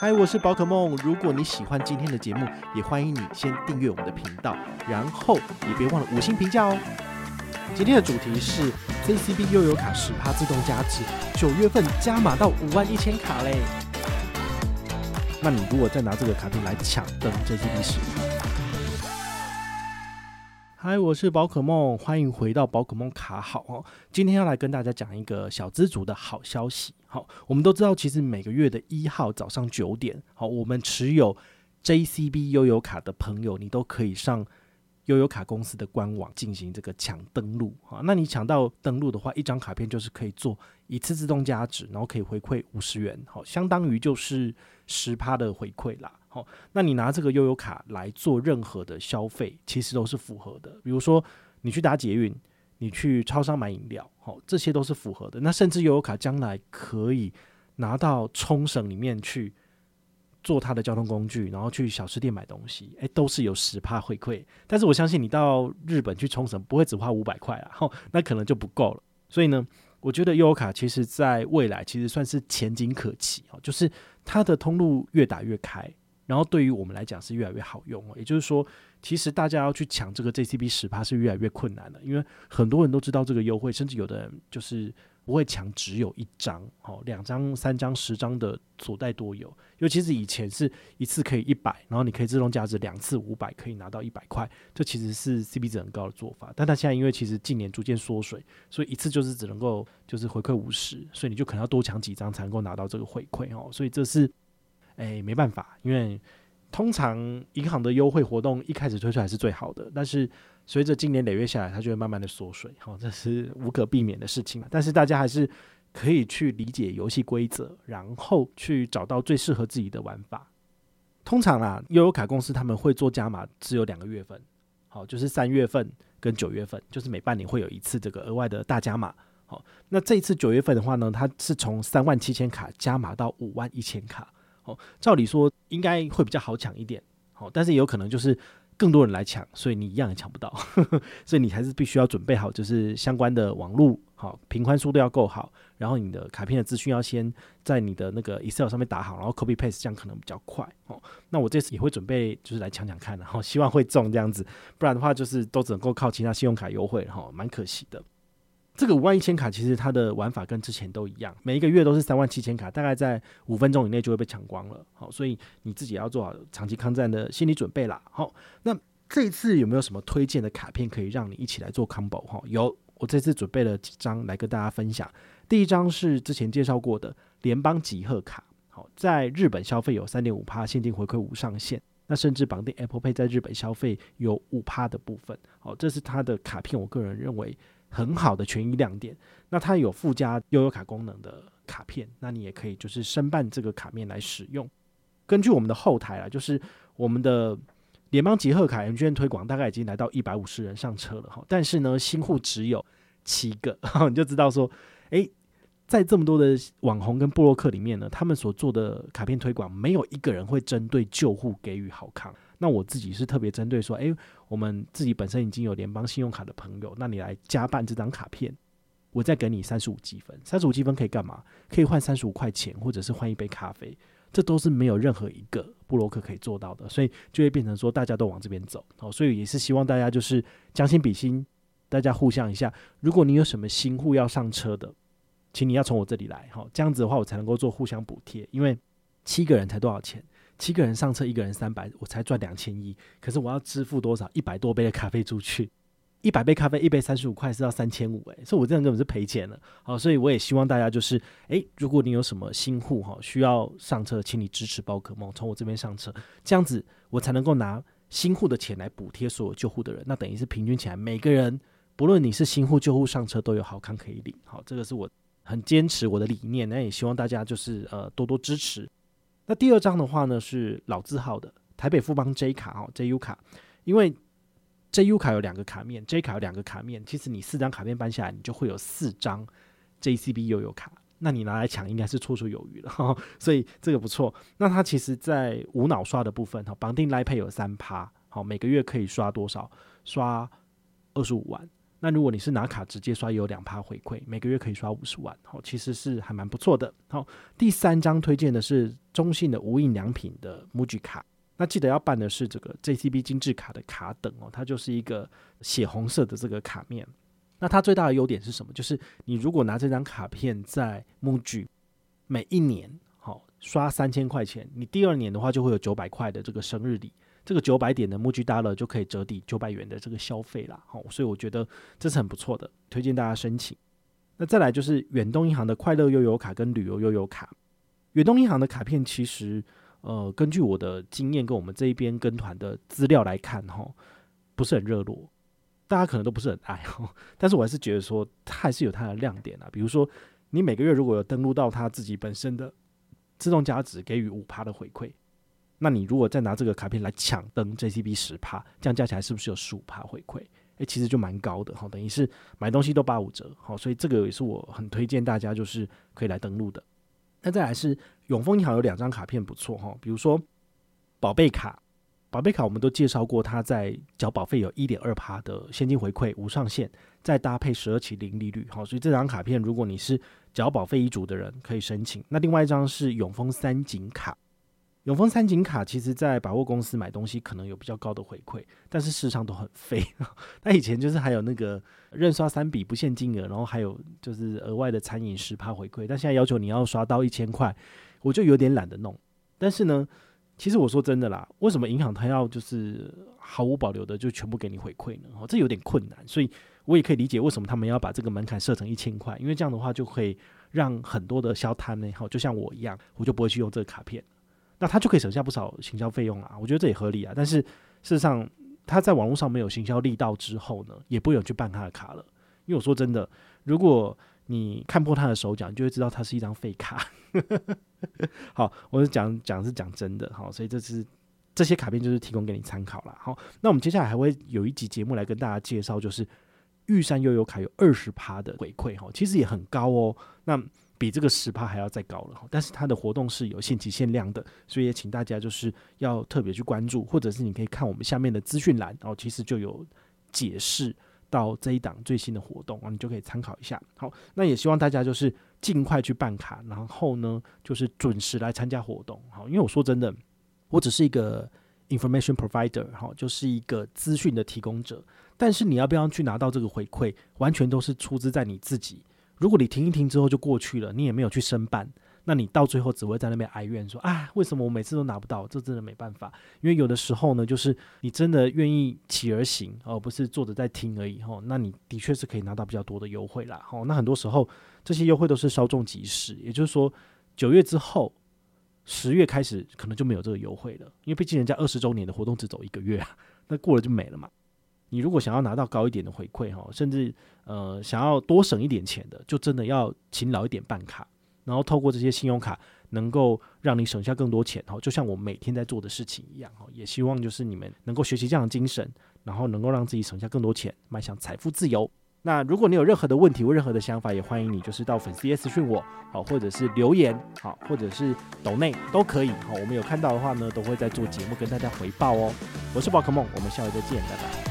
嗨，我是宝可梦。如果你喜欢今天的节目，也欢迎你先订阅我们的频道，然后也别忘了五星评价哦。今天的主题是 JCB 悠游卡十趴自动加值，九月份加码到五万一千卡嘞。那你如果再拿这个卡片来抢登 JCB 十趴？嗨，我是宝可梦，欢迎回到宝可梦卡好哦。今天要来跟大家讲一个小资族的好消息。好，我们都知道，其实每个月的一号早上九点，好，我们持有 JCB 悠游卡的朋友，你都可以上悠游卡公司的官网进行这个抢登录。好，那你抢到登录的话，一张卡片就是可以做一次自动加值，然后可以回馈五十元，好，相当于就是十趴的回馈啦。好，那你拿这个悠游卡来做任何的消费，其实都是符合的。比如说，你去搭捷运，你去超商买饮料，好，这些都是符合的。那甚至悠游卡将来可以拿到冲绳里面去做它的交通工具，然后去小吃店买东西，诶，都是有十趴回馈。但是我相信你到日本去冲绳不会只花五百块啊，吼，那可能就不够了。所以呢，我觉得悠游卡其实在未来其实算是前景可期哦，就是它的通路越打越开。然后对于我们来讲是越来越好用哦，也就是说，其实大家要去抢这个 JCB 十趴是越来越困难的，因为很多人都知道这个优惠，甚至有的人就是不会抢只有一张，哦，两张、三张、十张的所带多有。尤其是以前是一次可以一百，然后你可以自动加值两次五百，可以拿到一百块，这其实是 CP 值很高的做法。但它现在因为其实近年逐渐缩水，所以一次就是只能够就是回馈五十，所以你就可能要多抢几张才能够拿到这个回馈哦，所以这是。哎，没办法，因为通常银行的优惠活动一开始推出来是最好的，但是随着今年累月下来，它就会慢慢的缩水，好、这是无可避免的事情。但是大家还是可以去理解游戏规则，然后去找到最适合自己的玩法。通常啦，悠游卡公司他们会做加码，只有两个月份，好，就是三月份跟九月份，就是每半年会有一次这个额外的大加码。好，那这一次九月份的话呢，它是从三万七千卡加码到五万一千卡。哦，照理说应该会比较好抢一点，好，但是也有可能就是更多人来抢，所以你一样也抢不到，所以你还是必须要准备好，就是相关的网络，好，频宽速度要够好，然后你的卡片的资讯要先在你的那个 Excel 上面打好，然后 copy paste 这样可能比较快，哦，那我这次也会准备就是来抢抢看，然 后希望会中这样子，不然的话就是都只能够靠其他信用卡优惠，哈，蛮可惜的。这个五万一千卡其实它的玩法跟之前都一样，每一个月都是三万七千卡，大概在五分钟以内就会被抢光了。好，所以你自己要做好长期抗战的心理准备啦。好，那这一次有没有什么推荐的卡片可以让你一起来做 combo？哈，有，我这次准备了几张来跟大家分享。第一张是之前介绍过的联邦集贺卡，好，在日本消费有三点五趴现金回馈无上限，那甚至绑定 Apple Pay 在日本消费有五趴的部分。好，这是它的卡片，我个人认为。很好的权益亮点，那它有附加悠游卡功能的卡片，那你也可以就是申办这个卡面来使用。根据我们的后台啊，就是我们的联邦集贺卡 MGM 推广大概已经来到一百五十人上车了哈，但是呢新户只有七个，你就知道说，诶，在这么多的网红跟部落客里面呢，他们所做的卡片推广没有一个人会针对旧户给予好康。那我自己是特别针对说，诶、我们自己本身已经有联邦信用卡的朋友，那你来加办这张卡片，我再给你三十五积分。三十五积分可以干嘛？可以换三十五块钱，或者是换一杯咖啡，这都是没有任何一个布洛克可以做到的，所以就会变成说大家都往这边走。哦，所以也是希望大家就是将心比心，大家互相一下。如果你有什么新户要上车的，请你要从我这里来，好，这样子的话我才能够做互相补贴，因为七个人才多少钱？七个人上车，一个人三百，我才赚两千一。可是我要支付多少？一百多杯的咖啡出去，一百杯咖啡，一杯三十五块，是要三千五诶，所以我这样根本是赔钱了。好，所以我也希望大家就是，诶，如果你有什么新户哈需要上车，请你支持宝可梦，从我这边上车，这样子我才能够拿新户的钱来补贴所有旧户的人。那等于是平均起来，每个人不论你是新户旧户上车都有好康可以领。好，这个是我很坚持我的理念，那也希望大家就是呃多多支持。那第二张的话呢，是老字号的台北富邦 J 卡哦，JU 卡，因为 JU 卡有两个卡面，J 卡有两个卡面，其实你四张卡片搬下来，你就会有四张 JCB 悠游卡，那你拿来抢应该是绰绰有余了，所以这个不错。那它其实在无脑刷的部分哈，绑定 Line Pay 有三趴，好，每个月可以刷多少？刷二十五万。那如果你是拿卡直接刷，有两趴回馈，每个月可以刷五十万，好，其实是还蛮不错的。好，第三张推荐的是中信的无印良品的 MUJI 卡，那记得要办的是这个 JCB 精致卡的卡等哦，它就是一个血红色的这个卡面。那它最大的优点是什么？就是你如果拿这张卡片在 MUJI 每一年好刷三千块钱，你第二年的话就会有九百块的这个生日礼。这个九百点的 MUJI Dollar 就可以折抵九百元的这个消费啦，好，所以我觉得这是很不错的，推荐大家申请。那再来就是远东银行的快乐悠游卡跟旅游悠游卡。远东银行的卡片其实，呃，根据我的经验跟我们这一边跟团的资料来看，哈，不是很热络，大家可能都不是很爱哦。但是我还是觉得说，它还是有它的亮点啊。比如说，你每个月如果有登录到它自己本身的自动加值，给予五趴的回馈。那你如果再拿这个卡片来抢登 JCB 十趴，这样加起来是不是有十五趴回馈？诶、其实就蛮高的哈，等于是买东西都八五折，好，所以这个也是我很推荐大家就是可以来登录的。那再来是永丰银行有两张卡片不错哈，比如说宝贝卡，宝贝卡我们都介绍过，它在缴保费有一点二趴的现金回馈无上限，再搭配十二期零利率，好，所以这张卡片如果你是缴保费一族的人可以申请。那另外一张是永丰三井卡。永丰三井卡其实，在百货公司买东西可能有比较高的回馈，但是事实上都很废。那以前就是还有那个认刷三笔不限金额，然后还有就是额外的餐饮十趴回馈，但现在要求你要刷到一千块，我就有点懒得弄。但是呢，其实我说真的啦，为什么银行它要就是毫无保留的就全部给你回馈呢？哦，这有点困难，所以我也可以理解为什么他们要把这个门槛设成一千块，因为这样的话就可以让很多的消摊呢，好，就像我一样，我就不会去用这个卡片。那他就可以省下不少行销费用啊，我觉得这也合理啊。但是事实上，他在网络上没有行销力道之后呢，也不会有去办他的卡了。因为我说真的，如果你看破他的手脚，你就会知道他是一张废卡。好，我是讲讲是讲真的，好，所以这是这些卡片就是提供给你参考了。好，那我们接下来还会有一集节目来跟大家介绍，就是玉山悠游卡有二十趴的回馈，哈，其实也很高哦。那比这个十趴还要再高了哈，但是它的活动是有限期限量的，所以也请大家就是要特别去关注，或者是你可以看我们下面的资讯栏，然后其实就有解释到这一档最新的活动啊，你就可以参考一下。好，那也希望大家就是尽快去办卡，然后呢就是准时来参加活动。好，因为我说真的，我只是一个 information provider，好，就是一个资讯的提供者，但是你要不要去拿到这个回馈，完全都是出自在你自己。如果你停一停之后就过去了，你也没有去申办，那你到最后只会在那边哀怨说：“啊，为什么我每次都拿不到？”这真的没办法，因为有的时候呢，就是你真的愿意起而行，而不是坐着在听而已。吼，那你的确是可以拿到比较多的优惠啦。吼，那很多时候这些优惠都是稍纵即逝，也就是说九月之后，十月开始可能就没有这个优惠了，因为毕竟人家二十周年的活动只走一个月啊，那过了就没了嘛。你如果想要拿到高一点的回馈哈，甚至呃想要多省一点钱的，就真的要勤劳一点办卡，然后透过这些信用卡能够让你省下更多钱哈，就像我每天在做的事情一样哈，也希望就是你们能够学习这样的精神，然后能够让自己省下更多钱，迈向财富自由。那如果你有任何的问题或任何的想法，也欢迎你就是到粉丝页私讯我好，或者是留言好，或者是抖内都可以好，我们有看到的话呢，都会在做节目跟大家回报哦。我是宝可梦，我们下回再见，拜拜。